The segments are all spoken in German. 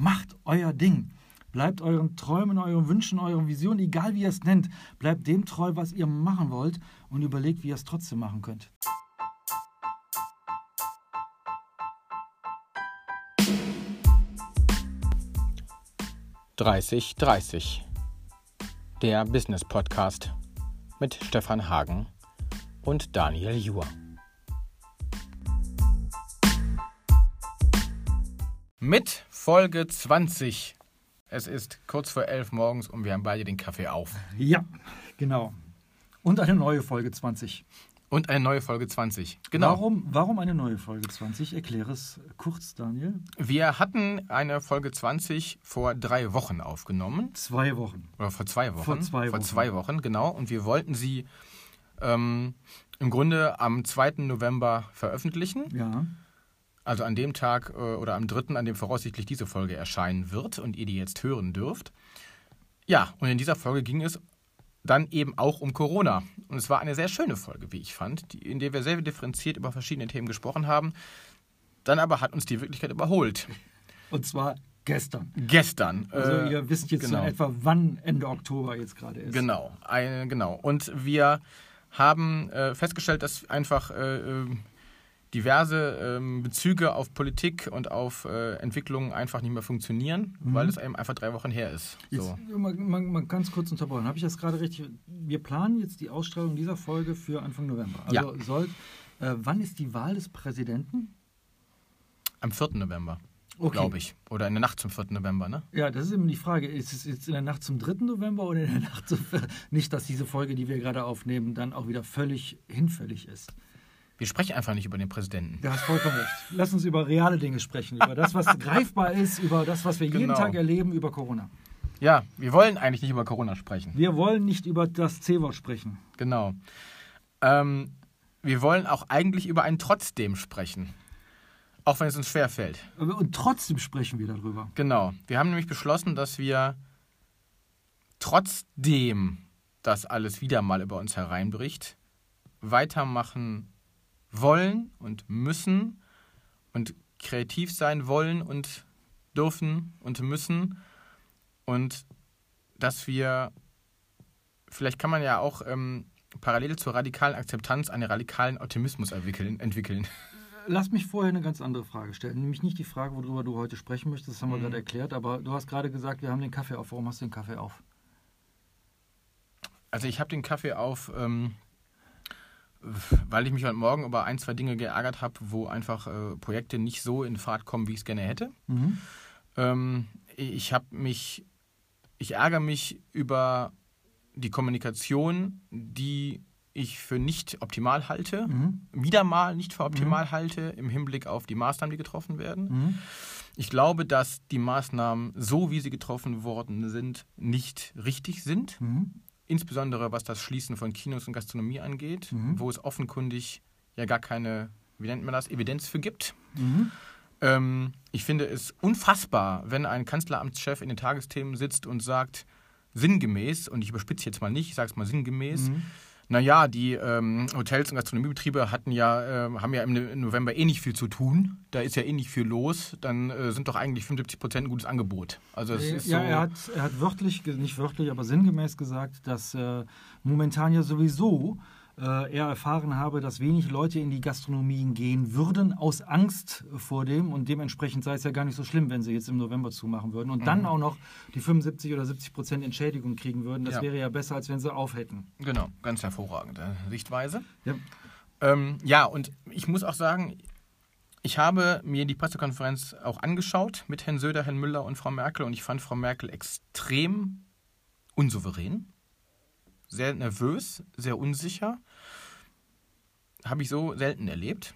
Macht euer Ding. Bleibt euren Träumen, euren Wünschen, euren Visionen, egal wie ihr es nennt, bleibt dem treu, was ihr machen wollt und überlegt, wie ihr es trotzdem machen könnt. Dreißig dreißig. Der Business Podcast mit Stefan Hagen und Daniel Juhr. Mit Folge 20 es ist kurz vor elf morgens und wir haben beide den Kaffee auf. Ja, genau. Und eine neue Folge 20. Und eine neue Folge 20. Genau. Warum, warum eine neue Folge 20? Erkläre es kurz, Daniel. Wir hatten eine Folge 20 vor drei Wochen aufgenommen. Zwei Wochen. Oder vor zwei Wochen. Vor zwei Wochen. Vor zwei Wochen, genau. Und wir wollten sie ähm, im Grunde am 2. November veröffentlichen. Ja. Also an dem Tag äh, oder am 3., an dem voraussichtlich diese Folge erscheinen wird und ihr die jetzt hören dürft. Ja, und in dieser Folge ging es dann eben auch um Corona. Und es war eine sehr schöne Folge, wie ich fand, die, in der wir sehr differenziert über verschiedene Themen gesprochen haben. Dann aber hat uns die Wirklichkeit überholt. Und zwar gestern. Gestern. Also äh, ihr wisst jetzt genau. etwa, wann Ende Oktober jetzt gerade ist. Genau, ein, genau. Und wir haben äh, festgestellt, dass einfach äh, äh diverse ähm, Bezüge auf Politik und auf äh, Entwicklungen einfach nicht mehr funktionieren, mhm. weil es eben einfach drei Wochen her ist. So. Jetzt, mal, mal, mal, ganz kurz unterbrochen. Habe ich das gerade richtig? Wir planen jetzt die Ausstrahlung dieser Folge für Anfang November. Also ja. soll, äh, wann ist die Wahl des Präsidenten? Am 4. November. Okay. Glaube ich. Oder in der Nacht zum 4. November, ne? Ja, das ist immer die Frage. Ist es jetzt in der Nacht zum 3. November oder in der Nacht zum 4. Nicht, dass diese Folge, die wir gerade aufnehmen, dann auch wieder völlig hinfällig ist. Wir sprechen einfach nicht über den Präsidenten. Du hast vollkommen recht. Lass uns über reale Dinge sprechen, über das, was greifbar ist, über das, was wir genau. jeden Tag erleben, über Corona. Ja, wir wollen eigentlich nicht über Corona sprechen. Wir wollen nicht über das C-Wort sprechen. Genau. Ähm, wir wollen auch eigentlich über ein Trotzdem sprechen. Auch wenn es uns schwerfällt. Und trotzdem sprechen wir darüber. Genau. Wir haben nämlich beschlossen, dass wir trotzdem das alles wieder mal über uns hereinbricht, weitermachen wollen und müssen und kreativ sein wollen und dürfen und müssen und dass wir, vielleicht kann man ja auch ähm, parallel zur radikalen Akzeptanz einen radikalen Optimismus entwickeln. entwickeln. Lass mich vorher eine ganz andere Frage stellen. Nämlich nicht die Frage, worüber du heute sprechen möchtest, das haben wir mhm. gerade erklärt, aber du hast gerade gesagt, wir haben den Kaffee auf. Warum hast du den Kaffee auf? Also ich habe den Kaffee auf, ähm, weil ich mich heute Morgen über ein, zwei Dinge geärgert habe, wo einfach äh, Projekte nicht so in Fahrt kommen, wie ich es gerne hätte. Mhm. Ähm, ich habe mich, ich ärgere mich über die Kommunikation, die ich für nicht optimal halte, mhm. wieder mal nicht für optimal mhm. halte im Hinblick auf die Maßnahmen, die getroffen werden. Mhm. Ich glaube, dass die Maßnahmen, so wie sie getroffen worden sind, nicht richtig sind. Insbesondere was das Schließen von Kinos und Gastronomie angeht, mhm. wo es offenkundig ja gar keine, wie nennt man das, Evidenz für gibt. Mhm. Ähm, ich finde es unfassbar, wenn ein Kanzleramtschef in den Tagesthemen sitzt und sagt, sinngemäß, und ich überspitze jetzt mal nicht, ich sage es mal sinngemäß, mhm naja, die ähm, Hotels und Gastronomiebetriebe hatten ja, äh, haben ja im November eh nicht viel zu tun. Da ist ja eh nicht viel los. Dann äh, sind doch eigentlich 75 Prozent ein gutes Angebot. Also es ist ja, so er hat, er hat wörtlich, nicht wörtlich, aber sinngemäß gesagt, dass äh, momentan ja sowieso äh, er erfahren habe, dass wenig Leute in die Gastronomien gehen würden, aus Angst vor dem. Und dementsprechend sei es ja gar nicht so schlimm, wenn sie jetzt im November zumachen würden. Und mhm. dann auch noch die 75 oder 70 Prozent Entschädigung kriegen würden. Das ja. wäre ja besser, als wenn sie auf hätten. Genau, ganz hervorragende Sichtweise. Ja. Ähm, ja, und ich muss auch sagen, ich habe mir die Pressekonferenz auch angeschaut mit Herrn Söder, Herrn Müller und Frau Merkel und ich fand Frau Merkel extrem unsouverän sehr nervös, sehr unsicher. Habe ich so selten erlebt.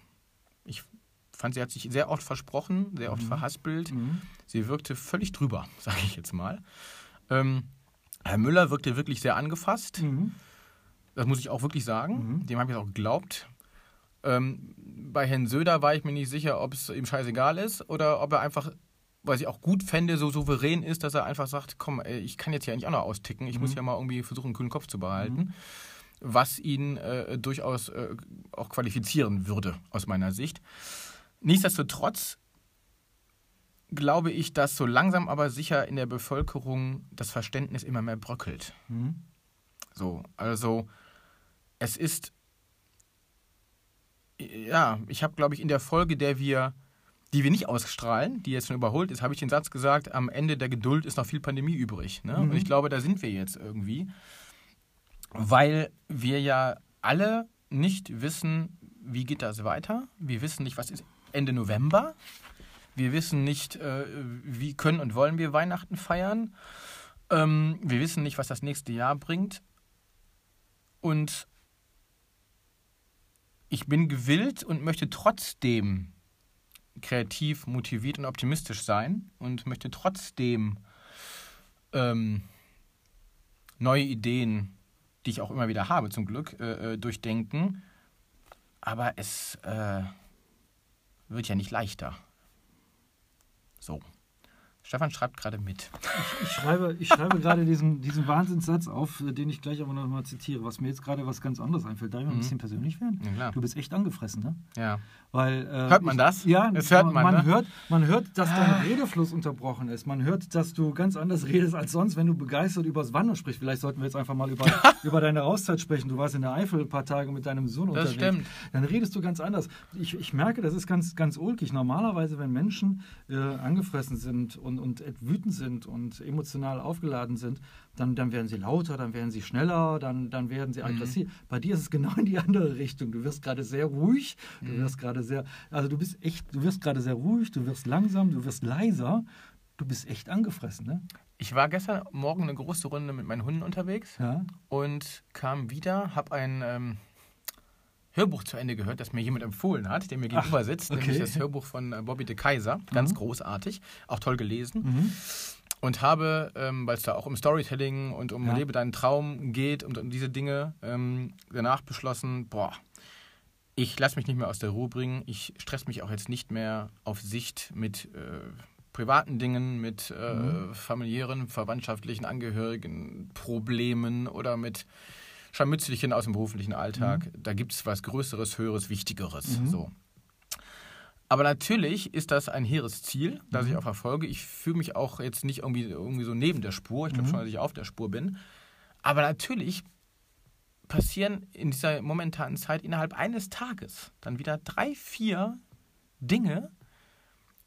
Ich fand, sie hat sich sehr oft versprochen, sehr oft mhm. verhaspelt. Mhm. Sie wirkte völlig drüber, sage ich jetzt mal. Ähm, Herr Müller wirkte wirklich sehr angefasst. Mhm. Das muss ich auch wirklich sagen. Mhm. Dem habe ich auch geglaubt. Ähm, bei Herrn Söder war ich mir nicht sicher, ob es ihm scheißegal ist oder ob er einfach was ich auch gut fände, so souverän ist, dass er einfach sagt, komm, ich kann jetzt ja nicht auch noch austicken, ich mhm. muss ja mal irgendwie versuchen, einen kühlen Kopf zu behalten, mhm. was ihn äh, durchaus äh, auch qualifizieren würde, aus meiner Sicht. Nichtsdestotrotz glaube ich, dass so langsam aber sicher in der Bevölkerung das Verständnis immer mehr bröckelt. Mhm. So, also es ist, ja, ich habe, glaube ich, in der Folge, der wir, die wir nicht ausstrahlen, die jetzt schon überholt ist, habe ich den Satz gesagt, am Ende der Geduld ist noch viel Pandemie übrig. Ne? Mhm. Und ich glaube, da sind wir jetzt irgendwie, weil wir ja alle nicht wissen, wie geht das weiter. Wir wissen nicht, was ist Ende November. Wir wissen nicht, äh, wie können und wollen wir Weihnachten feiern. Ähm, wir wissen nicht, was das nächste Jahr bringt. Und ich bin gewillt und möchte trotzdem kreativ, motiviert und optimistisch sein und möchte trotzdem ähm, neue Ideen, die ich auch immer wieder habe zum Glück, äh, äh, durchdenken. Aber es äh, wird ja nicht leichter. So. Stefan schreibt gerade mit. Ich schreibe, ich schreibe gerade diesen, diesen Wahnsinnssatz auf, äh, den ich gleich aber noch mal zitiere, was mir jetzt gerade was ganz anderes einfällt. Darf ich mal ein Mhm. bisschen persönlich werden? Ja. Du bist echt angefressen, ne? Ja. Weil, äh, Hört man ich, das? Ja, Das hört man, man, ne? hört, man hört, dass dein Ah. Redefluss unterbrochen ist. Man hört, dass du ganz anders redest als sonst, wenn du begeistert übers Wandern sprichst. Vielleicht sollten wir jetzt einfach mal über, über deine Auszeit sprechen. Du warst in der Eifel ein paar Tage mit deinem Sohn Das unterwegs. stimmt. Dann redest du ganz anders. Ich, ich merke, das ist ganz, ganz ulkig. Normalerweise, wenn Menschen äh, angefressen sind und, und wütend sind und emotional aufgeladen sind, dann, dann werden sie lauter, dann werden sie schneller, dann, dann werden sie Mhm. aggressiv. Bei dir ist es genau in die andere Richtung. Du wirst gerade sehr ruhig, du Mhm. wirst gerade sehr, also du bist echt, du wirst gerade sehr ruhig, du wirst langsam, du wirst leiser. Du bist echt angefressen, ne? Ich war gestern Morgen eine große Runde mit meinen Hunden unterwegs Ja. und kam wieder, habe ein ähm, Hörbuch zu Ende gehört, das mir jemand empfohlen hat, der mir gegenüber sitzt, okay. nämlich das Hörbuch von äh, Bobby de Kaiser. Ganz großartig, auch toll gelesen. Mhm. Und habe, ähm, weil es da auch um Storytelling und um Ja. Lebe deinen Traum geht und um diese Dinge, ähm, danach beschlossen, boah, ich lasse mich nicht mehr aus der Ruhe bringen. Ich stress mich auch jetzt nicht mehr auf Sicht mit äh, privaten Dingen, mit äh, Mhm. familiären, verwandtschaftlichen Angehörigen, Problemen oder mit Scharmützelchen aus dem beruflichen Alltag. Da gibt es was Größeres, Höheres, Wichtigeres. Mhm. So. Aber natürlich ist das ein hehres Ziel, das Mhm. ich auch verfolge. Ich fühle mich auch jetzt nicht irgendwie, irgendwie so neben der Spur. Ich glaube Mhm. schon, dass ich auf der Spur bin. Aber natürlich passieren in dieser momentanen Zeit innerhalb eines Tages dann wieder drei, vier Dinge,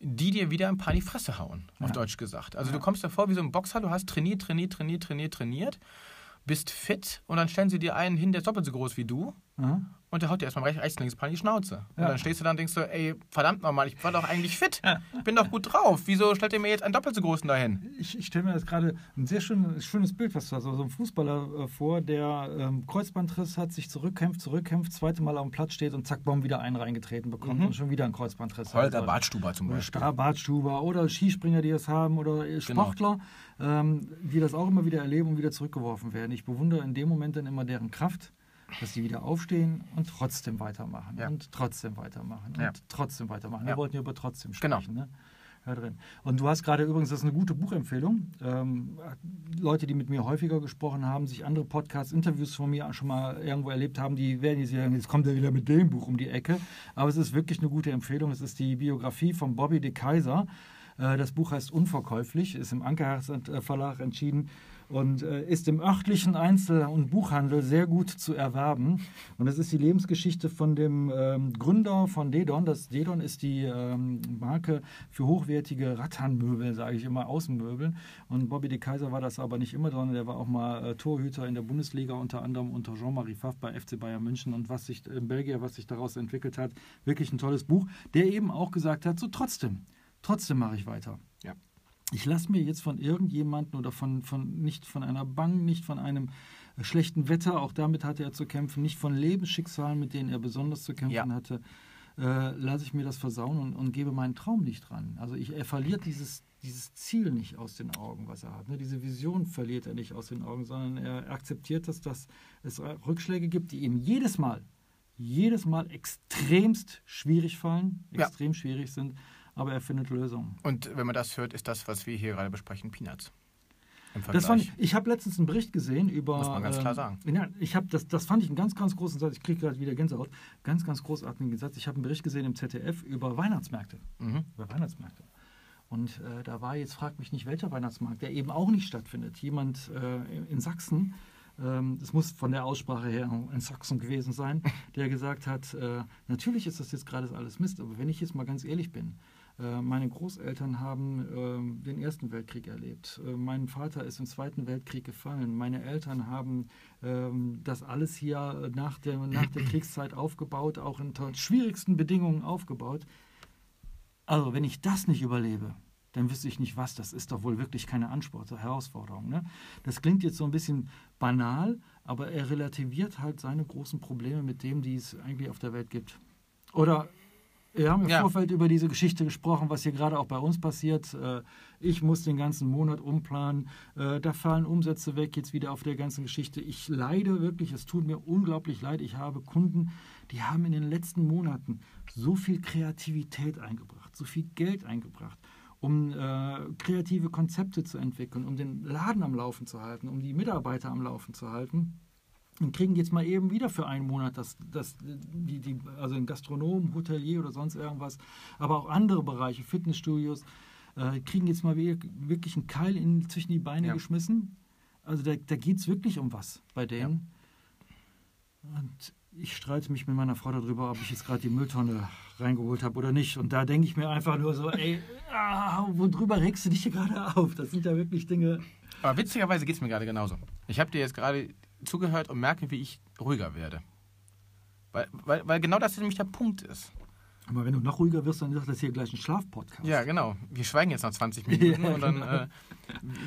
die dir wieder ein paar in die Fresse hauen, auf Ja. Deutsch gesagt. Also Ja. du kommst davor wie so ein Boxer, du hast trainiert, trainiert, trainiert, trainiert, trainiert, bist fit und dann stellen sie dir einen hin, der ist doppelt so groß wie du Ja. Und der haut dir erstmal rechts, rechts links ein die Schnauze. Und Ja. dann stehst du da und denkst so, ey, verdammt nochmal, ich war doch eigentlich fit. Ich bin doch gut drauf. Wieso stellt ihr mir jetzt einen doppelt so großen dahin? Ich, ich stelle mir das gerade ein sehr schönes, schönes Bild, was du hast. Also ein Fußballer äh, vor, der ähm, Kreuzbandriss hat, sich zurückkämpft, zurückkämpft, zweite Mal auf dem Platz steht und zack, Baum wieder einen reingetreten bekommt Mhm. und schon wieder einen Kreuzbandriss Holger hat. Badstuber zum Oder Beispiel. Star Bartstuber oder Skispringer, die das haben oder äh, Genau. Sportler, ähm, die das auch immer wieder erleben und wieder zurückgeworfen werden. Ich bewundere in dem Moment dann immer deren Kraft, dass sie wieder aufstehen und trotzdem weitermachen Ja. und trotzdem weitermachen Ja. und trotzdem weitermachen. Wir wollten ja über trotzdem Genau. sprechen. Ne? Hör drin. Und du hast gerade übrigens, das ist eine gute Buchempfehlung. Ähm, Leute, die mit mir häufiger gesprochen haben, sich andere Podcasts, Interviews von mir schon mal irgendwo erlebt haben, die werden jetzt sagen, jetzt kommt er wieder mit dem Buch um die Ecke. Aber es ist wirklich eine gute Empfehlung. Es ist die Biografie von Bobby de Kaiser. Äh, Das Buch heißt Unverkäuflich, ist im Ankerherz äh, Verlag entschieden und äh, ist im örtlichen Einzel- und Buchhandel sehr gut zu erwerben. Und es ist die Lebensgeschichte von dem ähm, Gründer von Dedon. Das Dedon ist die ähm, Marke für hochwertige Rattanmöbel, sage ich immer, Außenmöbeln. Und Bobby de Kaiser war das aber nicht immer, sondern der war auch mal äh, Torhüter in der Bundesliga, unter anderem unter Jean-Marie Pfaff bei FC Bayern München und was sich in Belgien, was sich daraus entwickelt hat. Wirklich ein tolles Buch, der eben auch gesagt hat, so trotzdem, trotzdem mache ich weiter. Ja. Ich lasse mir jetzt von irgendjemandem oder von, von nicht von einer Bank, nicht von einem schlechten Wetter, auch damit hatte er zu kämpfen, nicht von Lebensschicksalen, mit denen er besonders zu kämpfen Ja. hatte, äh, lasse ich mir das versauen und, und gebe meinen Traum nicht dran. Also ich, er verliert dieses, dieses Ziel nicht aus den Augen, was er hat. Ne? Diese Vision verliert er nicht aus den Augen, sondern er akzeptiert, dass, das, es Rückschläge gibt, die ihm jedes Mal, jedes Mal extremst schwierig fallen, Ja. extrem schwierig sind, aber er findet Lösungen. Und wenn man das hört, ist das, was wir hier gerade besprechen, Peanuts. Im Das fand ich, ich habe letztens einen Bericht gesehen über. Muss man ganz klar ähm, sagen. Ja, ich habe das, das fand ich einen ganz, ganz großen Satz. Ich kriege gerade wieder Gänsehaut. Ganz, ganz großartigen Satz. Ich habe einen Bericht gesehen im ZDF über Weihnachtsmärkte. Mhm. Über Weihnachtsmärkte. Und äh, da war jetzt, fragt mich nicht, welcher Weihnachtsmarkt, der eben auch nicht stattfindet. Jemand äh, in Sachsen, ähm, es muss von der Aussprache her in Sachsen gewesen sein, der gesagt hat, äh, natürlich ist das jetzt gerade alles Mist, aber wenn ich jetzt mal ganz ehrlich bin, meine Großeltern haben äh, den Ersten Weltkrieg erlebt. Äh, mein Vater ist im Zweiten Weltkrieg gefallen. Meine Eltern haben ähm, das alles hier nach der, nach der Kriegszeit aufgebaut, auch in schwierigsten Bedingungen aufgebaut. Also, wenn ich das nicht überlebe, dann wüsste ich nicht was. Das ist doch wohl wirklich keine Anspruch, Herausforderung. Ne? Das klingt jetzt so ein bisschen banal, aber er relativiert halt seine großen Probleme mit dem, die es eigentlich auf der Welt gibt. Oder wir haben im ja. Vorfeld über diese Geschichte gesprochen, was hier gerade auch bei uns passiert. Äh, ich muss den ganzen Monat umplanen. Äh, da fallen Umsätze weg, jetzt wieder auf der ganzen Geschichte. Ich leide wirklich, es tut mir unglaublich leid. Ich habe Kunden, die haben in den letzten Monaten so viel Kreativität eingebracht, so viel Geld eingebracht um äh, kreative Konzepte zu entwickeln, um den Laden am Laufen zu halten, um die Mitarbeiter am Laufen zu halten und kriegen jetzt mal eben wieder für einen Monat das, das, die, die, also ein Gastronom, Hotelier oder sonst irgendwas, aber auch andere Bereiche, Fitnessstudios, äh, kriegen jetzt mal wirklich einen Keil in, zwischen die Beine ja. geschmissen. Also da, da geht es wirklich um was bei denen. Ja. Und ich streite mich mit meiner Frau darüber, ob ich jetzt gerade die Mülltonne reingeholt habe oder nicht. Und da denke ich mir einfach nur so, ey, ah, worüber regst du dich hier gerade auf? Das sind ja wirklich Dinge. Aber witzigerweise geht es mir gerade genauso. Ich habe dir jetzt gerade zugehört und merke, wie ich ruhiger werde. Weil, weil, weil genau das nämlich der Punkt ist. Aber wenn du noch ruhiger wirst, dann ist das hier gleich ein Schlafpodcast. Ja, genau. Wir schweigen jetzt noch 20 Minuten ja, und dann genau. äh,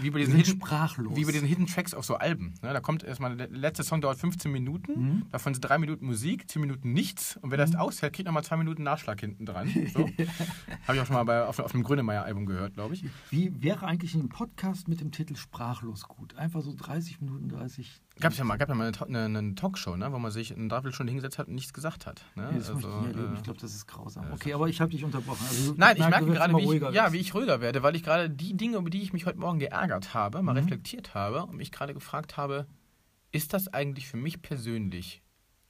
wie, bei diesen Hidden, sprachlos. wie bei diesen Hidden Tracks auf so Alben. Ne? Da kommt erstmal, der letzte Song dauert 15 Minuten, mhm. davon sind drei Minuten Musik, 10 Minuten nichts. Und wer das mhm. aushält, kriegt nochmal zwei Minuten Nachschlag hinten dran. So. Habe ich auch schon mal bei, auf, auf einem Grönemeyer-Album gehört, glaube ich. Wie wäre eigentlich ein Podcast mit dem Titel Sprachlos gut? Einfach so 30 Minuten, 30 Gab es ja mal, gab ja mal eine, eine, Talkshow, ne, wo man sich eine Dreiviertelstunde hingesetzt hat und nichts gesagt hat. Ne? Nee, also, ich, äh, ich glaube, das ist grausam. Okay, aber ich habe dich unterbrochen. Also, Nein, ich merke, merke gerade, wie ich, ja, wie ich ruhiger werde, weil ich gerade die Dinge, über die ich mich heute Morgen geärgert habe, mal mhm. reflektiert habe und mich gerade gefragt habe, ist das eigentlich für mich persönlich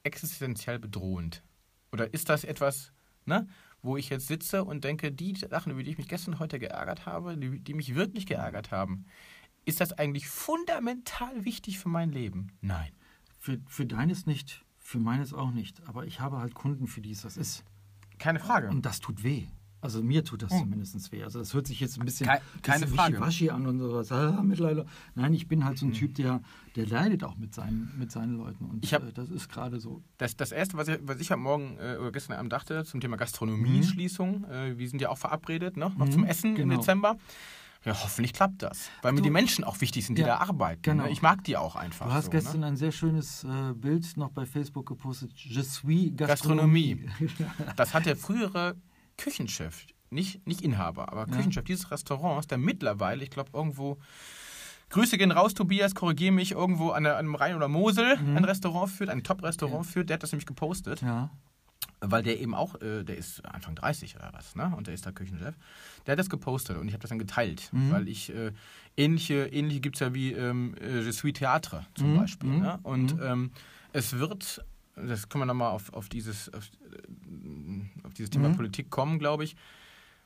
existenziell bedrohend? Oder ist das etwas, ne, wo ich jetzt sitze und denke, die Sachen, über die ich mich gestern heute geärgert habe, die, die mich wirklich geärgert haben, ist das eigentlich fundamental wichtig für mein Leben? Nein. Für, für deines nicht, für meines auch nicht. Aber ich habe halt Kunden, für die es das ist. Keine Frage. Und das tut weh. Also mir tut das hm. zumindest weh. Also das hört sich jetzt ein bisschen, Keine, keine bisschen Frage. an und sowas. Ah, Mitleider. Nein, ich bin halt so ein hm. Typ, der, der leidet auch mit seinen, mit seinen Leuten. Und ich hab, äh, das ist gerade so. Das, das Erste, was ich, was ich heute Morgen äh, oder gestern Abend dachte zum Thema Gastronomieschließung, mhm. äh, wir sind ja auch verabredet, ne? noch mhm. zum Essen genau. im Dezember. Ja, hoffentlich klappt das. Weil mir die Menschen auch wichtig sind, die ja, da arbeiten. Genau. Ne? Ich mag die auch einfach. Du hast so, gestern ne? ein sehr schönes äh, Bild noch bei Facebook gepostet. Je suis Gastronomie. Gastronomie. das hat der frühere Küchenchef, nicht, nicht Inhaber, aber ja. Küchenchef dieses Restaurants, der mittlerweile, ich glaube, irgendwo. Grüße gehen raus, Tobias, korrigiere mich, irgendwo an, der, an einem Rhein oder Mosel mhm. ein Restaurant führt, ein Top-Restaurant ja. führt. Der hat das nämlich gepostet. Ja weil der eben auch, äh, der ist Anfang 30 oder was, ne? Und der ist da Küchenchef. Der hat das gepostet und ich habe das dann geteilt, mhm. weil ich äh, ähnliche, ähnliche gibt es ja wie ähm, äh, Je suis Theatre zum mhm. Beispiel. Mhm. Ne? Und mhm. ähm, es wird, das können wir nochmal auf, auf, dieses, auf, äh, auf dieses Thema mhm. Politik kommen, glaube ich,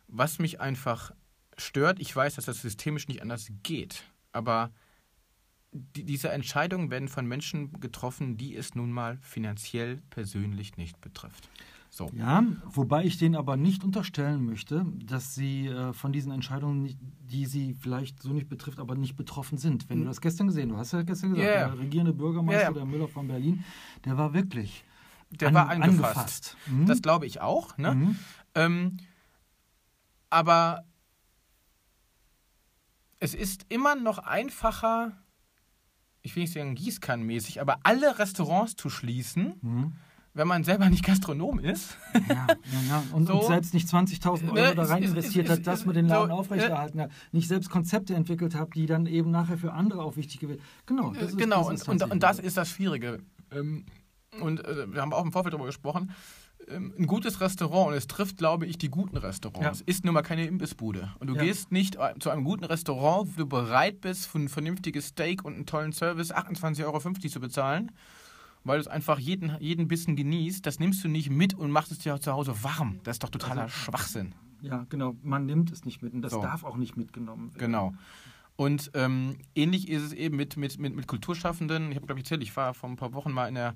was mich einfach stört. Ich weiß, dass das systemisch nicht anders geht, aber die, diese Entscheidungen werden von Menschen getroffen, die es nun mal finanziell persönlich nicht betrifft. So. Ja, wobei ich denen aber nicht unterstellen möchte, dass sie äh, von diesen Entscheidungen, die sie vielleicht so nicht betrifft, aber nicht betroffen sind. Wenn mhm. du das gestern gesehen hast, du hast ja gestern gesagt, yeah. der regierende Bürgermeister, yeah. der Müller von Berlin, der war wirklich der an, war angefasst. angefasst. Mhm. Das glaube ich auch. Ne? Mhm. Ähm, aber es ist immer noch einfacher, ich will nicht sagen gießkannenmäßig, aber alle Restaurants zu schließen, mhm. wenn man selber nicht Gastronom ist. Ja, ja, ja. Und, so, und, selbst nicht 20.000 Euro ne, da rein investiert hat, dass man den Laden so, aufrechterhalten hat. Nicht selbst Konzepte entwickelt hat, die dann eben nachher für andere auch wichtig gewesen Genau, das ist, genau das ist und, und, das ist das Schwierige. Ähm, und äh, wir haben auch im Vorfeld darüber gesprochen ein gutes Restaurant, und es trifft, glaube ich, die guten Restaurants, ja. ist nun mal keine Imbissbude. Und du ja. gehst nicht zu einem guten Restaurant, wo du bereit bist, für ein vernünftiges Steak und einen tollen Service 28,50 Euro zu bezahlen, weil du es einfach jeden, jeden Bissen genießt. Das nimmst du nicht mit und machst es dir zu Hause warm. Das ist doch totaler also, Schwachsinn. Ja, genau. Man nimmt es nicht mit und das So. darf auch nicht mitgenommen werden. Genau. Und ähm, ähnlich ist es eben mit, mit, mit, mit Kulturschaffenden. Ich habe, glaube ich, erzählt, ich war vor ein paar Wochen mal in, der,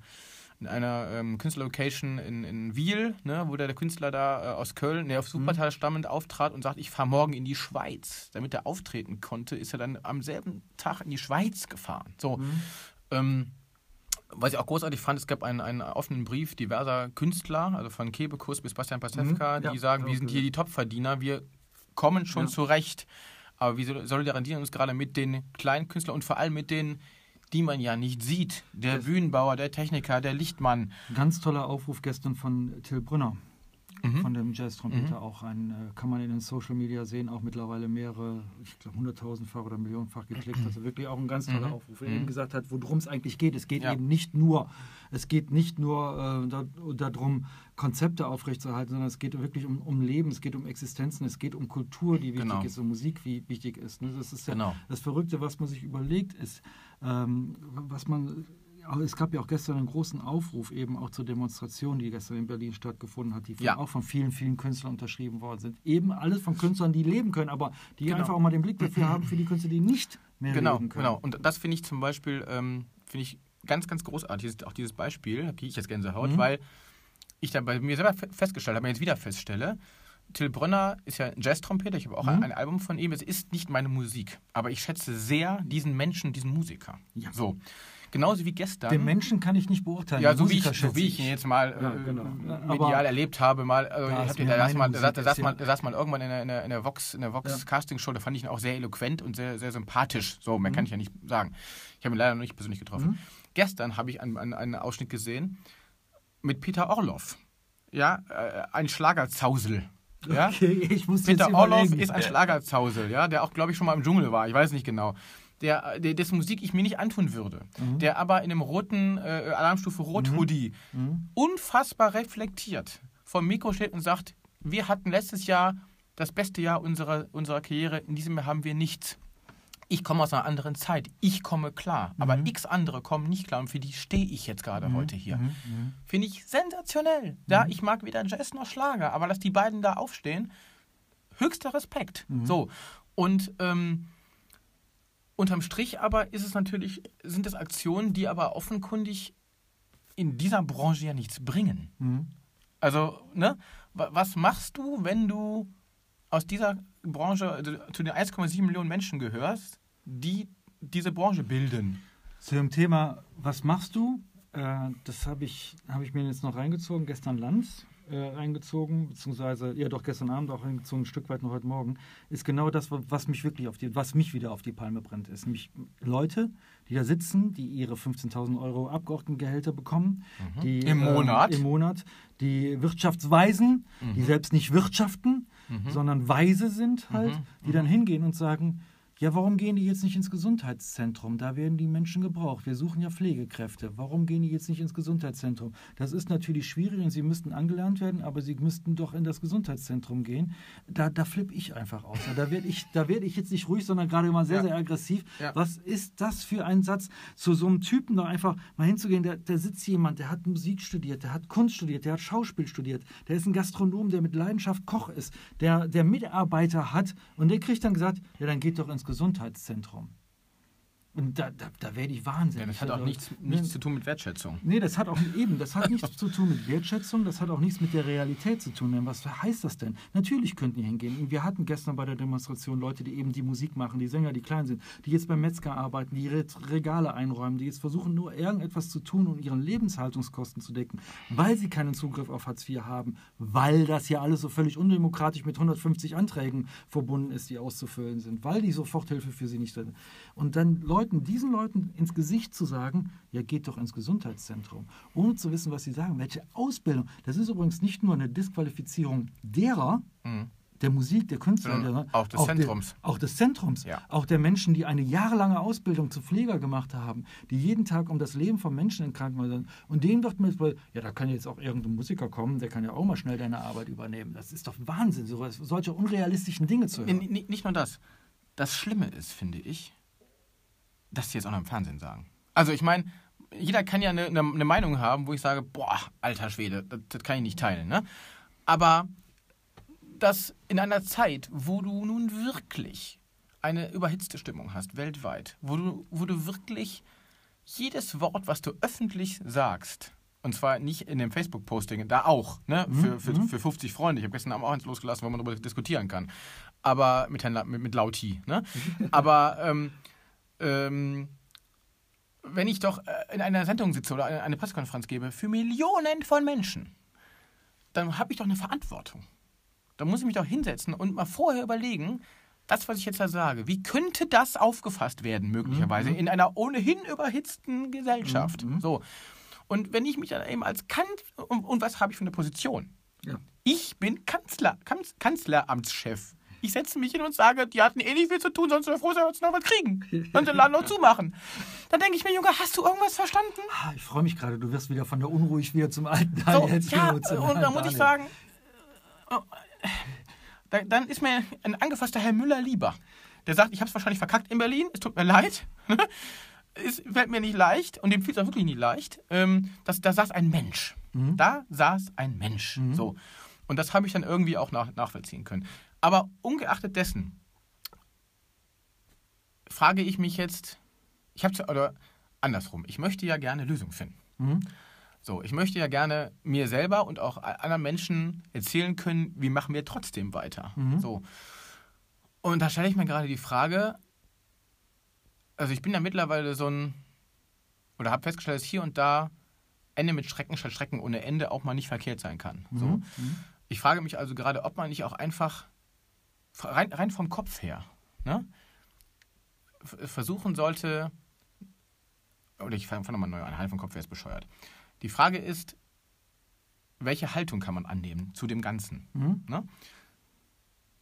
in einer ähm, Künstlerlocation in, in Wiel, ne, wo der, der Künstler da äh, aus Köln, der auf Supertal stammend auftrat und sagt, ich fahre morgen in die Schweiz. Damit er auftreten konnte, ist er dann am selben Tag in die Schweiz gefahren. So. Ähm, was ich auch großartig fand, es gab einen, einen offenen Brief diverser Künstler, also von Kebekus bis Bastian Pasewka, Mhm, ja, die sagen, wir sind hier die Topverdiener, wir kommen schon Ja. zurecht. Aber wir solidarisieren uns gerade mit den kleinen Künstlern und vor allem mit denen, die man ja nicht sieht. Der Das- Bühnenbauer, der Techniker, der Lichtmann. Ganz toller Aufruf gestern von Till Brünner, Mhm. von dem Jazz-Trompeter auch. Ein, äh, kann man in den Social Media sehen, auch mittlerweile mehrere, ich glaube hunderttausendfach oder millionenfach geklickt. Also wirklich auch ein ganz toller Mhm. Aufruf, der Mhm. eben gesagt hat, worum es eigentlich geht. Es geht Ja. eben nicht nur, es geht nicht nur äh, da, darum, Konzepte aufrechtzuerhalten, sondern es geht wirklich um, um Leben, es geht um Existenzen, es geht um Kultur, die wichtig Genau. ist, um Musik, wie wichtig ist. ne? Das ist ja Genau. das Verrückte, was man sich überlegt, ist, ähm, was man. Es gab ja auch gestern einen großen Aufruf eben auch zur Demonstration, die gestern in Berlin stattgefunden hat, die von, Ja. auch von vielen, vielen Künstlern unterschrieben worden sind. Eben alles von Künstlern, die leben können, aber die Genau. einfach auch mal den Blick dafür haben für die Künstler, die nicht mehr Genau, leben können. genau. Und das finde ich zum Beispiel, ähm, finde ich ganz, ganz großartig. Auch dieses Beispiel, da kriege ich jetzt Gänsehaut, Mhm. weil ich da bei mir selber fe- festgestellt habe, jetzt wieder feststelle, Till Brönner ist ja ein Jazz-Trompeter, ich habe auch Mhm. ein, ein Album von ihm. Es ist nicht meine Musik, aber ich schätze sehr diesen Menschen, diesen Musiker. Ja. So. Genauso wie gestern. Den Menschen kann ich nicht beurteilen. Ja, so wie, ich, so wie ich ihn jetzt mal Ja, äh, genau. Ja, medial aber erlebt habe, mal, also da ich hab der, saß mal, der, Musik saß mal, der saß mal irgendwann in der, in der, in der Vox, in der Vox Ja. Casting Show, da fand ich ihn auch sehr eloquent und sehr, sehr sympathisch. So, mehr kann Mhm. ich ja nicht sagen. Ich habe ihn leider noch nicht persönlich getroffen. Mhm. Gestern habe ich einen, einen, einen Ausschnitt gesehen mit Peter Orloff. Ja, äh, ein Schlagerzausel. Ja? Okay, ich muss Peter jetzt Orloff ist ein Schlagerzausel, ja, der auch, glaube ich, schon mal im Dschungel war. Ich weiß nicht genau. Der, der, dessen Musik ich mir nicht antun würde. Mhm. Der aber in einem roten äh, Alarmstufe Rot Hoodie Mhm. unfassbar reflektiert vom Mikro steht und sagt, wir hatten letztes Jahr das beste Jahr unserer, unserer Karriere, in diesem Jahr haben wir nichts. Ich komme aus einer anderen Zeit, ich komme klar, aber Mhm. x andere kommen nicht klar und für die stehe ich jetzt gerade heute hier. Mhm. Mhm. Finde ich sensationell. Ja, ich mag weder Jazz noch Schlager, aber dass die beiden da aufstehen, höchster Respekt. Mhm. So, und ähm, unterm Strich aber ist es natürlich, sind es Aktionen, die aber offenkundig in dieser Branche ja nichts bringen. Mhm. Also, ne, wa- was machst du, wenn du aus dieser Branche also zu den 1,7 Millionen Menschen gehörst, die diese Branche bilden? Zu dem Thema, was machst du? Äh, das habe ich, hab ich mir jetzt noch reingezogen, gestern Lanz äh, reingezogen, beziehungsweise, ja doch gestern Abend auch reingezogen, ein Stück weit noch heute Morgen, ist genau das, was mich wirklich auf die, was mich wieder auf die Palme brennt, ist nämlich Leute, die da sitzen, die ihre 15.000 Euro Abgeordnetengehälter bekommen, die Im äh, Monat? im Monat, die Wirtschaftsweisen, die Mhm. selbst nicht wirtschaften, Mhm. sondern weise sind halt, Mhm. die dann hingehen und sagen, ja, warum gehen die jetzt nicht ins Gesundheitszentrum? Da werden die Menschen gebraucht. Wir suchen ja Pflegekräfte. Warum gehen die jetzt nicht ins Gesundheitszentrum? Das ist natürlich schwierig und sie müssten angelernt werden, aber sie müssten doch in das Gesundheitszentrum gehen. Da, da flippe ich einfach aus. Da werde ich, da werd ich jetzt nicht ruhig, sondern gerade mal sehr, Ja. sehr aggressiv. Ja. Was ist das für ein Satz, zu so einem Typen da einfach mal hinzugehen? Da, da sitzt jemand, der hat Musik studiert, der hat Kunst studiert, der hat Schauspiel studiert, der ist ein Gastronom, der mit Leidenschaft Koch ist, der, der Mitarbeiter hat und der kriegt dann gesagt, ja, dann geht doch ins Gesundheitszentrum. Und da, da, da werde ich wahnsinnig. Ja, das hat auch Also, nichts, ne, nichts zu tun mit Wertschätzung. Nee, das hat auch eben, das hat nichts zu tun mit Wertschätzung, das hat auch nichts mit der Realität zu tun. Denn was heißt das denn? Natürlich könnten die hingehen. Wir hatten gestern bei der Demonstration Leute, die eben die Musik machen, die Sänger, die klein sind, die jetzt beim Metzger arbeiten, die ihre Regale einräumen, die jetzt versuchen, nur irgendetwas zu tun, um ihren Lebenshaltungskosten zu decken, weil sie keinen Zugriff auf Hartz IV haben, weil das ja alles so völlig undemokratisch mit 150 Anträgen verbunden ist, die auszufüllen sind, weil die Soforthilfe für sie nicht drin ist. Und dann Leuten, diesen Leuten ins Gesicht zu sagen, ja, geht doch ins Gesundheitszentrum, ohne zu wissen, was sie sagen, welche Ausbildung. Das ist übrigens nicht nur eine Disqualifizierung derer, Mhm. der Musik, der Künstler, der, auch des Zentrums. Der, auch des Zentrums. Ja. Auch der Menschen, die eine jahrelange Ausbildung zu Pfleger gemacht haben, die jeden Tag um das Leben von Menschen in Krankenhäusern. Und denen wird man jetzt mal, ja, da kann jetzt auch irgendein Musiker kommen, der kann ja auch mal schnell deine Arbeit übernehmen. Das ist doch Wahnsinn, so, solche unrealistischen Dinge zu hören. N- Nicht nur das. Das Schlimme ist, finde ich, dass die jetzt auch noch im Fernsehen sagen. Also ich meine, jeder kann ja eine, eine, eine Meinung haben, wo ich sage, boah, alter Schwede, das, das kann ich nicht teilen. Ne? Aber dass in einer Zeit, wo du nun wirklich eine überhitzte Stimmung hast, weltweit, wo du, wo du wirklich jedes Wort, was du öffentlich sagst, und zwar nicht in dem Facebook-Posting, da auch, ne? Mhm, Für, für, für 50 Freunde. Ich habe gestern Abend auch eins losgelassen, wo man darüber diskutieren kann. Aber mit, Herrn, La- mit, mit Lauti, ne? Aber ähm, ähm, wenn ich doch äh, in einer Sendung sitze oder eine, Pressekonferenz gebe für Millionen von Menschen, dann habe ich doch eine Verantwortung. Da muss ich mich doch hinsetzen und mal vorher überlegen, das, was ich jetzt da sage, wie könnte das aufgefasst werden, möglicherweise, in einer ohnehin überhitzten Gesellschaft? So. Und wenn ich mich dann eben als Kant. Und, und was habe ich für eine Position? Ja. Ich bin Kanzler, Kanz, Kanzleramtschef. Ich setze mich hin und sage, die hatten eh nicht viel zu tun, sonst wäre froh, dass wir noch was kriegen. Und den Laden noch zumachen. Dann denke ich mir, Junge, hast du irgendwas verstanden? Ah, Ich freue mich gerade, du wirst wieder von der unruhig wieder zum alten So, Daniel. jetzt ja, und da muss ich sagen, äh, da, dann ist mir ein angefasster Herr Müller lieber. Der sagt, ich habe es wahrscheinlich verkackt in Berlin, es tut mir leid. es fällt mir nicht leicht und dem fiel es auch wirklich nicht leicht. Ähm, das, da saß ein Mensch. Da saß ein Mensch. So. Und das habe ich dann irgendwie auch nach, nachvollziehen können. Aber ungeachtet dessen frage ich mich jetzt, ich habe oder andersrum, ich möchte ja gerne Lösungen finden. Mhm. So, ich möchte ja gerne mir selber und auch anderen Menschen erzählen können, wie machen wir trotzdem weiter. Mhm. So. Und da stelle ich mir gerade die Frage, also ich bin ja mittlerweile so ein, oder habe festgestellt, dass hier und da Ende mit Strecken statt Strecken ohne Ende auch mal nicht verkehrt sein kann. So. Mhm. Ich frage mich also gerade, ob man nicht auch einfach rein, rein vom Kopf her ne, versuchen sollte, oder ich fange nochmal neu an, rein vom Kopf her ist bescheuert. Die Frage ist, welche Haltung kann man annehmen zu dem Ganzen? Mhm. Ne?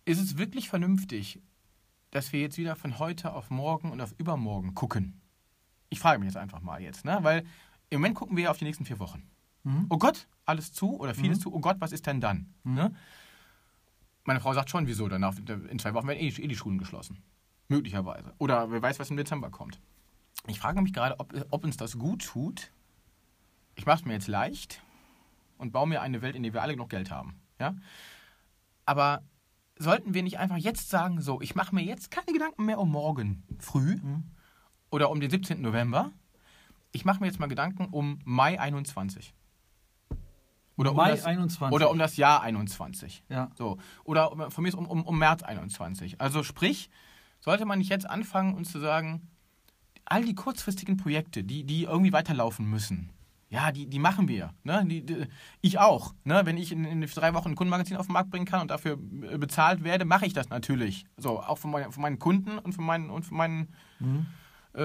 Ist es wirklich vernünftig, dass wir jetzt wieder von heute auf morgen und auf übermorgen gucken? Ich frage mich jetzt einfach mal jetzt, ne? weil im Moment gucken wir ja auf die nächsten vier Wochen. Mhm. Oh Gott, alles zu oder vieles zu. Oh Gott, was ist denn dann? Ne? Meine Frau sagt schon, wieso? Danach, in zwei Wochen werden eh, eh die Schulen geschlossen. Möglicherweise. Oder wer weiß, was im Dezember kommt. Ich frage mich gerade, ob, ob uns das gut tut. Ich mache es mir jetzt leicht und baue mir eine Welt, in der wir alle noch Geld haben. Ja? Aber sollten wir nicht einfach jetzt sagen, so, ich mache mir jetzt keine Gedanken mehr um morgen früh oder um den 17. November. Ich mache mir jetzt mal Gedanken um Mai 21. Oder um Mai das, 21. Oder um das Jahr 21. Ja. So. Oder um- von mir ist um, um, um März 21. Also sprich, sollte man nicht jetzt anfangen und zu sagen, all die kurzfristigen Projekte, die, die irgendwie weiterlaufen müssen, ja, die, die machen wir. Ne? Die, die, ich auch. Ne? Wenn ich in, in drei Wochen ein Kundenmagazin auf den Markt bringen kann und dafür äh, bezahlt werde, mache ich das natürlich. So, auch von, mein, von meinen Kunden und von meinen, und von meinen äh,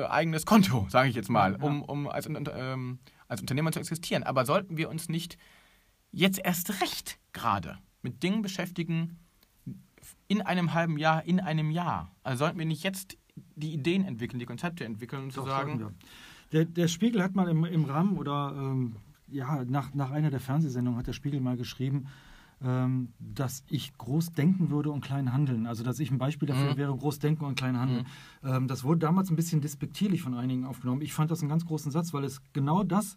äh, eigenes Konto, sage ich jetzt mal, um, um als, ähm, als Unternehmer zu existieren. Aber sollten wir uns nicht jetzt erst recht gerade mit Dingen beschäftigen in einem halben Jahr, in einem Jahr? Also sollten wir nicht jetzt die Ideen entwickeln, die Konzepte entwickeln und zu Doch, sagen. Der, der Spiegel hat mal im, im Rahmen oder ähm, ja, nach, nach einer der Fernsehsendungen hat der Spiegel mal geschrieben, ähm, dass ich groß denken würde und klein handeln. Also, dass ich ein Beispiel dafür Mhm. wäre, groß denken und klein handeln. Ähm, das wurde damals ein bisschen despektierlich von einigen aufgenommen. Ich fand das einen ganz großen Satz, weil es genau das,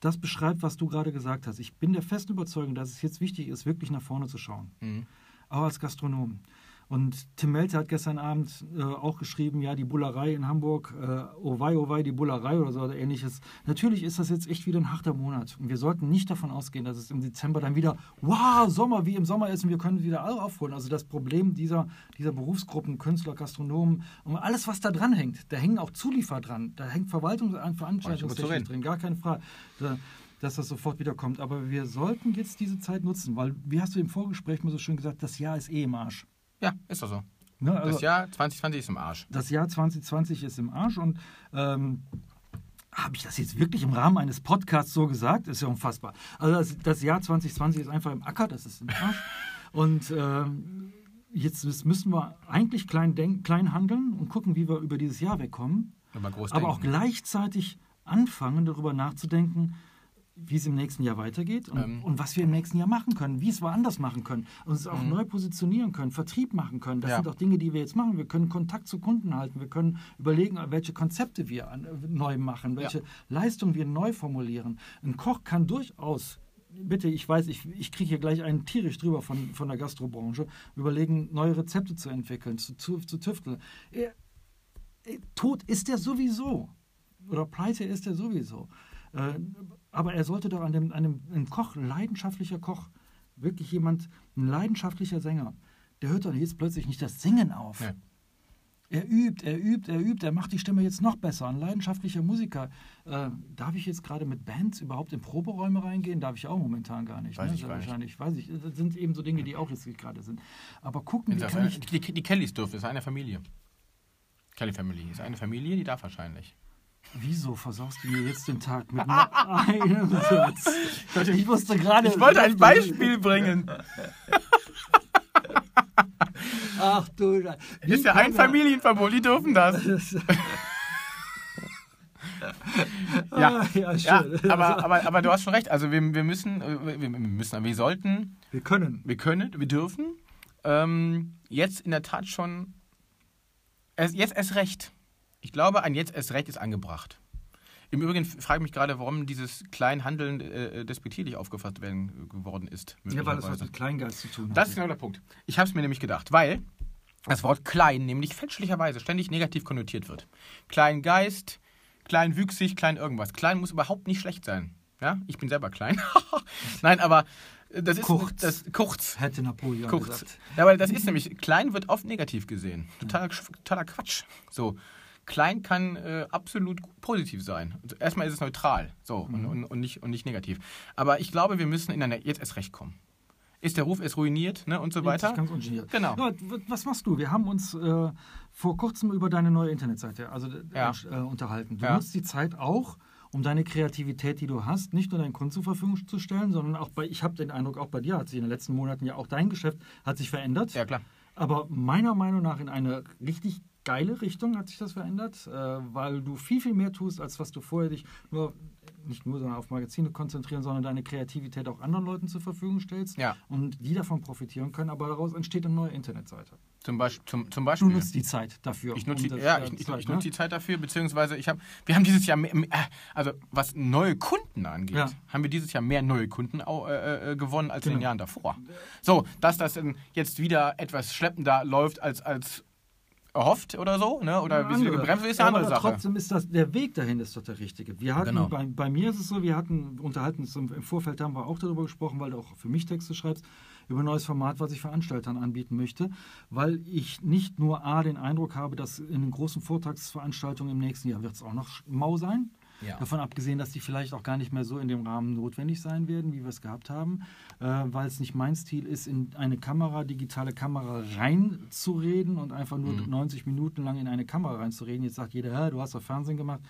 das beschreibt, was du gerade gesagt hast. Ich bin der festen Überzeugung, dass es jetzt wichtig ist, wirklich nach vorne zu schauen. Mhm. Auch als Gastronom. Und Tim Melzer hat gestern Abend äh, auch geschrieben, ja, die Bullerei in Hamburg, äh, oh wei, oh wei, die Bullerei oder so oder ähnliches. Natürlich ist das jetzt echt wieder ein harter Monat. Und wir sollten nicht davon ausgehen, dass es im Dezember dann wieder, wow, Sommer, wie im Sommer ist und wir können wieder alle aufholen. Also das Problem dieser, dieser Berufsgruppen, Künstler, Gastronomen und alles, was da dran hängt, da hängen auch Zulieferer dran, da hängt Verwaltungs- und Brauch ich Veranstaltungstechnik nicht drüber drin, gar keine Frage. Da, dass das sofort wieder kommt. Aber wir sollten jetzt diese Zeit nutzen, weil, wie hast du im Vorgespräch mal so schön gesagt, das Jahr ist eh im Arsch. Ja, ist doch so. Ne? Also, Das Jahr 2020 ist im Arsch. das Jahr 2020 ist im Arsch und ähm, habe ich das jetzt wirklich im Rahmen eines Podcasts so gesagt? Ist ja unfassbar. Also das, das Jahr 2020 ist einfach im Acker, das ist im Arsch. Und ähm, jetzt müssen wir eigentlich klein, denk, klein handeln und gucken, wie wir über dieses Jahr wegkommen. Aber groß aber auch gleichzeitig anfangen, darüber nachzudenken, wie es im nächsten Jahr weitergeht und, Ähm. und was wir im nächsten Jahr machen können, wie es woanders machen können, uns auch neu positionieren können, Vertrieb machen können. Das Mhm. Ja. sind auch Dinge, die wir jetzt machen. Wir können Kontakt zu Kunden halten, wir können überlegen, welche Konzepte wir an, neu machen, welche Leistungen wir neu formulieren. Ein Koch kann durchaus bitte, ich weiß, ich, ich kriege hier gleich einen tierisch drüber von, von der Gastrobranche, überlegen, neue Rezepte zu entwickeln, zu, zu, zu tüfteln. Er, er, tot ist er sowieso. Oder pleite ist er sowieso. Äh, aber er sollte doch an dem, einem, einem Koch, leidenschaftlicher Koch, wirklich jemand, ein leidenschaftlicher Sänger, der hört doch jetzt plötzlich nicht das Singen auf. Ja. Er übt, er übt, er übt, er macht die Stimme jetzt noch besser. Ein leidenschaftlicher Musiker. Äh, darf ich jetzt gerade mit Bands überhaupt in Proberäume reingehen? Darf ich auch momentan gar nicht. Weiß ne? ich gar wahrscheinlich, weiß ich. Das sind eben so Dinge, die auch jetzt gerade sind. Aber gucken, wie kann ich... Die, die Kellys dürfen, ist eine Familie. Kelly Family ist eine Familie, die darf wahrscheinlich. Wieso versaust du mir jetzt den Tag mit einem Satz? Ich wusste gerade... Ich wollte ein Beispiel bringen. Ach du Scheiße. Ist ja ein Familienverbot, die dürfen das. ja, ah, ja, ja, aber, aber, aber du hast schon recht. Also wir, wir müssen, äh, wir müssen, wir sollten. Wir können. Wir können, wir dürfen. Ähm, jetzt in der Tat schon. Jetzt erst recht. Ich glaube, ein Jetzt erst recht ist angebracht. Im Übrigen frage ich mich gerade, warum dieses Kleinhandeln äh, despektierlich aufgefasst werden geworden ist. Ja, weil das was mit Kleingeist zu tun hat. Das ist genau der Punkt. Ich habe es mir nämlich gedacht, weil das Wort klein nämlich fälschlicherweise ständig negativ konnotiert wird. Kleingeist, kleinwüchsig, klein irgendwas. Klein muss überhaupt nicht schlecht sein. Ja, ich bin selber klein. Nein, aber das ist kurz. Das, kurz. Hätte Napoleon kurz. gesagt. Ja, aber das ist nämlich, klein wird oft negativ gesehen. Totaler, totaler Quatsch. So klein kann äh, absolut positiv sein. Also erstmal ist es neutral so, mhm. und, und, und, nicht, und nicht negativ. Aber ich glaube, wir müssen in einer jetzt erst recht kommen. Ist der Ruf erst ruiniert ne, und so weiter? Ganz ungeniert. Genau. Ja, was machst du? Wir haben uns äh, vor kurzem über deine neue Internetseite also, ja. äh, unterhalten. Du ja. nutzt die Zeit auch, um deine Kreativität, die du hast, nicht nur deinen Kunden zur Verfügung zu stellen, sondern auch bei, ich habe den Eindruck, auch bei dir hat sich in den letzten Monaten ja auch dein Geschäft hat sich verändert. Ja, klar. Aber meiner Meinung nach in eine richtig geile Richtung hat sich das verändert, äh, weil du viel, viel mehr tust, als was du vorher dich nur, nicht nur, sondern auf Magazine konzentrieren, sondern deine Kreativität auch anderen Leuten zur Verfügung stellst ja. und die davon profitieren können. Aber daraus entsteht eine neue Internetseite. Zum, Beispiel, zum, zum Beispiel. Du nutzt die Zeit dafür. Ich nutze, um ja, ich, ich, ich, nutze die Zeit dafür, beziehungsweise ich hab, wir haben dieses Jahr, mehr, also was neue Kunden angeht, ja. haben wir dieses Jahr mehr neue Kunden äh, äh, gewonnen als genau. in den Jahren davor. So, dass das jetzt wieder etwas schleppender läuft als, als erhofft oder so, ne? oder ja, wie sie gebremst ist eine andere Sache. Trotzdem ist das, der Weg dahin ist doch der richtige. Wir hatten, genau. bei, bei, mir ist es so, wir hatten unterhalten, im Vorfeld haben wir auch darüber gesprochen, weil du auch für mich Texte schreibst, über ein neues Format, was ich Veranstaltern anbieten möchte, weil ich nicht nur A, den Eindruck habe, dass in den großen Vortragsveranstaltungen im nächsten Jahr wird es auch noch mau sein, ja. Davon abgesehen, dass die vielleicht auch gar nicht mehr so in dem Rahmen notwendig sein werden, wie wir es gehabt haben, äh, weil es nicht mein Stil ist, in eine Kamera, digitale Kamera reinzureden und einfach nur mhm. 90 Minuten lang in eine Kamera reinzureden. Jetzt sagt jeder, du hast doch Fernsehen gemacht.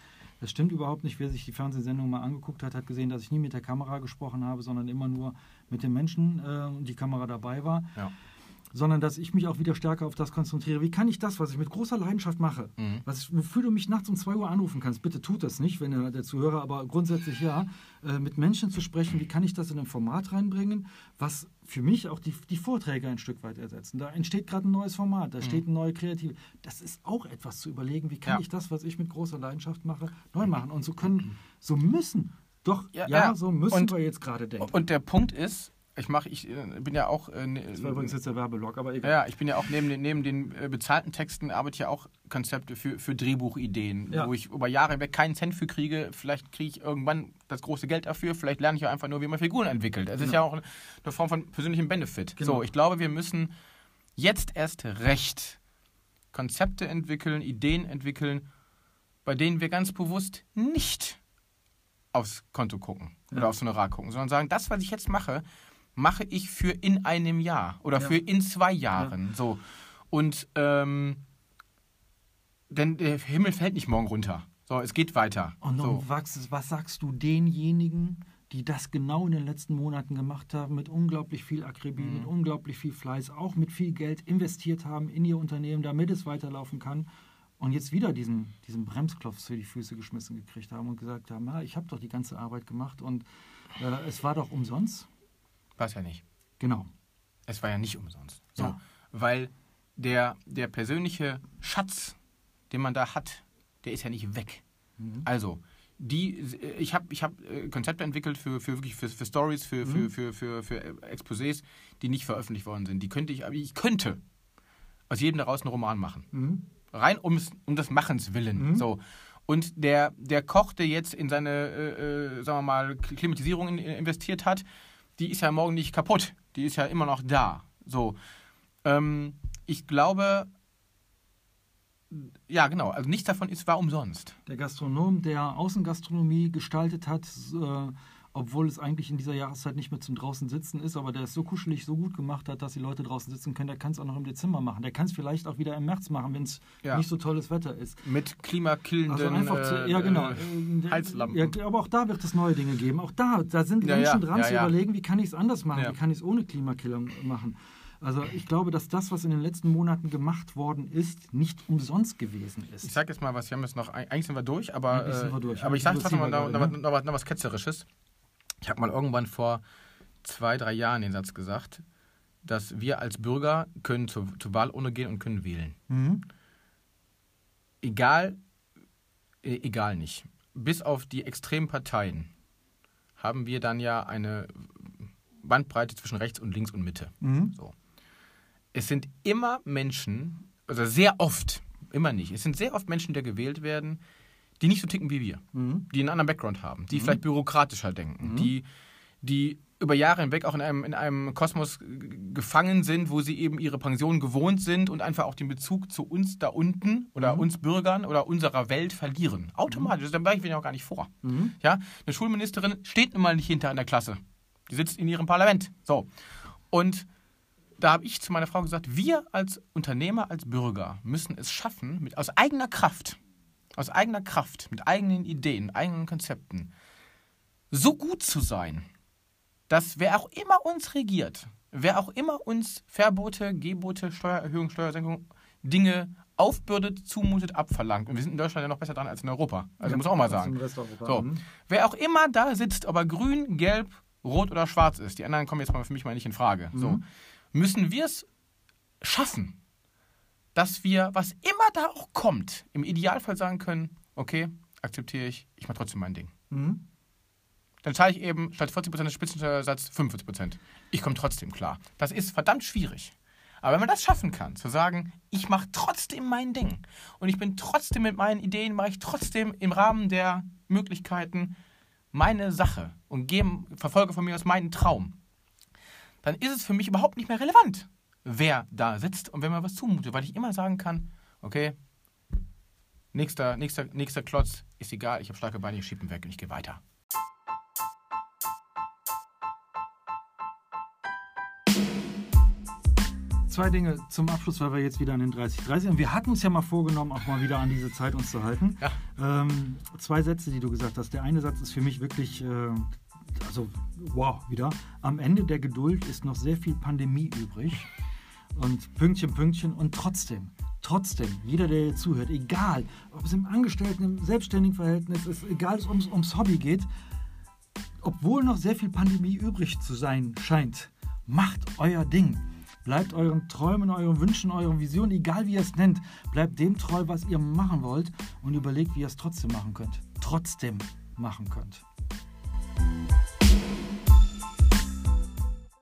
Das stimmt überhaupt nicht. Wer sich die Fernsehsendung mal angeguckt hat, hat gesehen, dass ich nie mit der Kamera gesprochen habe, sondern immer nur mit dem Menschen äh, und die Kamera dabei war. Ja sondern dass ich mich auch wieder stärker auf das konzentriere. Wie kann ich das, was ich mit großer Leidenschaft mache, mhm. was, wofür du mich nachts um 2 Uhr anrufen kannst, bitte tut das nicht, wenn der, der Zuhörer, aber grundsätzlich ja, äh, mit Menschen zu sprechen, wie kann ich das in ein Format reinbringen, was für mich auch die, die Vorträge ein Stück weit ersetzen. Da entsteht gerade ein neues Format, da mhm. steht eine neue Kreative. Das ist auch etwas zu überlegen, wie kann ja. ich das, was ich mit großer Leidenschaft mache, neu machen. Und so können, so müssen doch, ja, ja, so müssen und, wir jetzt gerade denken. Und der Punkt ist, ich mache, ich äh, bin ja auch. Äh, ne, das war übrigens jetzt der Werbelog, aber egal. Ja, ich bin ja auch neben den, neben den äh, bezahlten Texten arbeite ich ja auch Konzepte für, für Drehbuchideen, ja. wo ich über Jahre hinweg keinen Cent für kriege. Vielleicht kriege ich irgendwann das große Geld dafür. Vielleicht lerne ich auch einfach nur, wie man Figuren entwickelt. Das genau. ist ja auch eine Form von persönlichem Benefit. Genau. So, ich glaube, wir müssen jetzt erst recht Konzepte entwickeln, Ideen entwickeln, bei denen wir ganz bewusst nicht aufs Konto gucken ja. oder aufs Honorar gucken, sondern sagen, das, was ich jetzt mache, mache ich für in einem Jahr oder ja. für in zwei Jahren. Ja. So. Und ähm, denn der Himmel fällt nicht morgen runter. So, es geht weiter. Und, so. was, was sagst du denjenigen, die das genau in den letzten Monaten gemacht haben, mit unglaublich viel Akribie, mhm. mit unglaublich viel Fleiß, auch mit viel Geld investiert haben in ihr Unternehmen, damit es weiterlaufen kann und jetzt wieder diesen, diesen Bremsklopf für die Füße geschmissen gekriegt haben und gesagt haben, ja, ich habe doch die ganze Arbeit gemacht und äh, es war doch umsonst. War es ja nicht. Genau. Es war ja nicht umsonst. So, ja. Weil der, der persönliche Schatz, den man da hat, der ist ja nicht weg. Mhm. Also, die, ich habe ich hab äh, Konzepte entwickelt für, für wirklich für, für Stories, für, Mhm. für, für, für, für Exposés, die nicht veröffentlicht worden sind. Die könnte ich, aber ich könnte aus jedem daraus einen Roman machen. Mhm. Rein ums, um des Machens willen. Mhm. So. Und der, der Koch, der jetzt in seine, äh, äh, sagen wir mal, Klimatisierung in, investiert hat, die ist ja morgen nicht kaputt. Die ist ja immer noch da. So. Ähm, ich glaube, ja, genau. Also nichts davon ist war umsonst. Der Gastronom, der Außengastronomie gestaltet hat, äh, obwohl es eigentlich in dieser Jahreszeit nicht mehr zum draußen sitzen ist, aber der es so kuschelig, so gut gemacht hat, dass die Leute draußen sitzen können, der kann es auch noch im Dezember machen. Der kann es vielleicht auch wieder im März machen, wenn es Ja. nicht so tolles Wetter ist. Mit klimakillenden Also einfach zu, äh, ja genau. äh, Heizlampen. Ja, aber auch da wird es neue Dinge geben. Auch da, da sind Ja, Menschen ja, dran ja, zu ja. überlegen, wie kann ich es anders machen, Ja. wie kann ich es ohne Klimakiller machen. Also ich glaube, dass das, was in den letzten Monaten gemacht worden ist, nicht umsonst gewesen Ich ist. sag jetzt mal was, wir haben jetzt noch, eigentlich sind wir durch, aber, Eigentlich sind wir äh, durch. aber ich sage Überziehen noch, noch, gerade, noch, was- noch was Ketzerisches. Ich habe mal irgendwann vor zwei, drei Jahren den Satz gesagt, dass wir als Bürger können zur, zur Wahlurne gehen und können wählen. Mhm. Egal, äh, egal nicht. Bis auf die extremen Parteien haben wir dann ja eine Bandbreite zwischen rechts und links und Mitte. Mhm. So. Es sind immer Menschen, also sehr oft, immer nicht, es sind sehr oft Menschen, die gewählt werden, die nicht so ticken wie wir, Mhm. die einen anderen Background haben, die vielleicht bürokratischer denken, die, die über Jahre hinweg auch in einem, in einem Kosmos gefangen sind, wo sie eben ihre Pension gewohnt sind und einfach auch den Bezug zu uns da unten oder uns Bürgern oder unserer Welt verlieren. Automatisch, da ich auch gar nicht vor. Mhm. Ja, eine Schulministerin steht nun mal nicht hinter in der Klasse. Die sitzt in ihrem Parlament. So. Und da habe ich zu meiner Frau gesagt, wir als Unternehmer, als Bürger müssen es schaffen, mit, aus eigener Kraft, aus eigener Kraft, mit eigenen Ideen, eigenen Konzepten, so gut zu sein, dass wer auch immer uns regiert, wer auch immer uns Verbote, Gebote, Steuererhöhung, Steuersenkung, Dinge aufbürdet, zumutet, abverlangt. Und wir sind in Deutschland ja noch besser dran als in Europa. Also muss auch mal sagen. So. Mhm. Wer auch immer da sitzt, ob er grün, gelb, rot oder schwarz ist, die anderen kommen jetzt mal für mich mal nicht in Frage. So, müssen wir es schaffen, dass wir, was immer da auch kommt, im Idealfall sagen können, okay, akzeptiere ich, ich mache trotzdem mein Ding. Mhm. Dann zahle ich eben statt 40% des Spitzensteuersatz 45%. Ich komme trotzdem klar. Das ist verdammt schwierig. Aber wenn man das schaffen kann, zu sagen, ich mache trotzdem mein Ding und ich bin trotzdem mit meinen Ideen, mache ich trotzdem im Rahmen der Möglichkeiten meine Sache und gebe, verfolge von mir aus meinen Traum, dann ist es für mich überhaupt nicht mehr relevant, wer da sitzt und wer mir was zumutet, weil ich immer sagen kann, okay, nächster, nächster, nächster Klotz ist egal, ich habe starke Beine, ich schiebe ihn weg und ich gehe weiter. Zwei Dinge zum Abschluss, weil wir jetzt wieder an den 30, 30 und wir hatten uns ja mal vorgenommen, auch mal wieder an diese Zeit uns zu halten. Ja. Ähm, zwei Sätze, die du gesagt hast. Der eine Satz ist für mich wirklich, äh, also wow, wieder. Am Ende der Geduld ist noch sehr viel Pandemie übrig. Und Pünktchen, Pünktchen. Und trotzdem, trotzdem, jeder, der zuhört, egal, ob es im Angestellten, im selbstständigen Verhältnis ist, egal, ob es ums, ums Hobby geht, obwohl noch sehr viel Pandemie übrig zu sein scheint, macht euer Ding. Bleibt euren Träumen, euren Wünschen, euren Visionen, egal wie ihr es nennt, bleibt dem treu, was ihr machen wollt und überlegt, wie ihr es trotzdem machen könnt. Trotzdem machen könnt.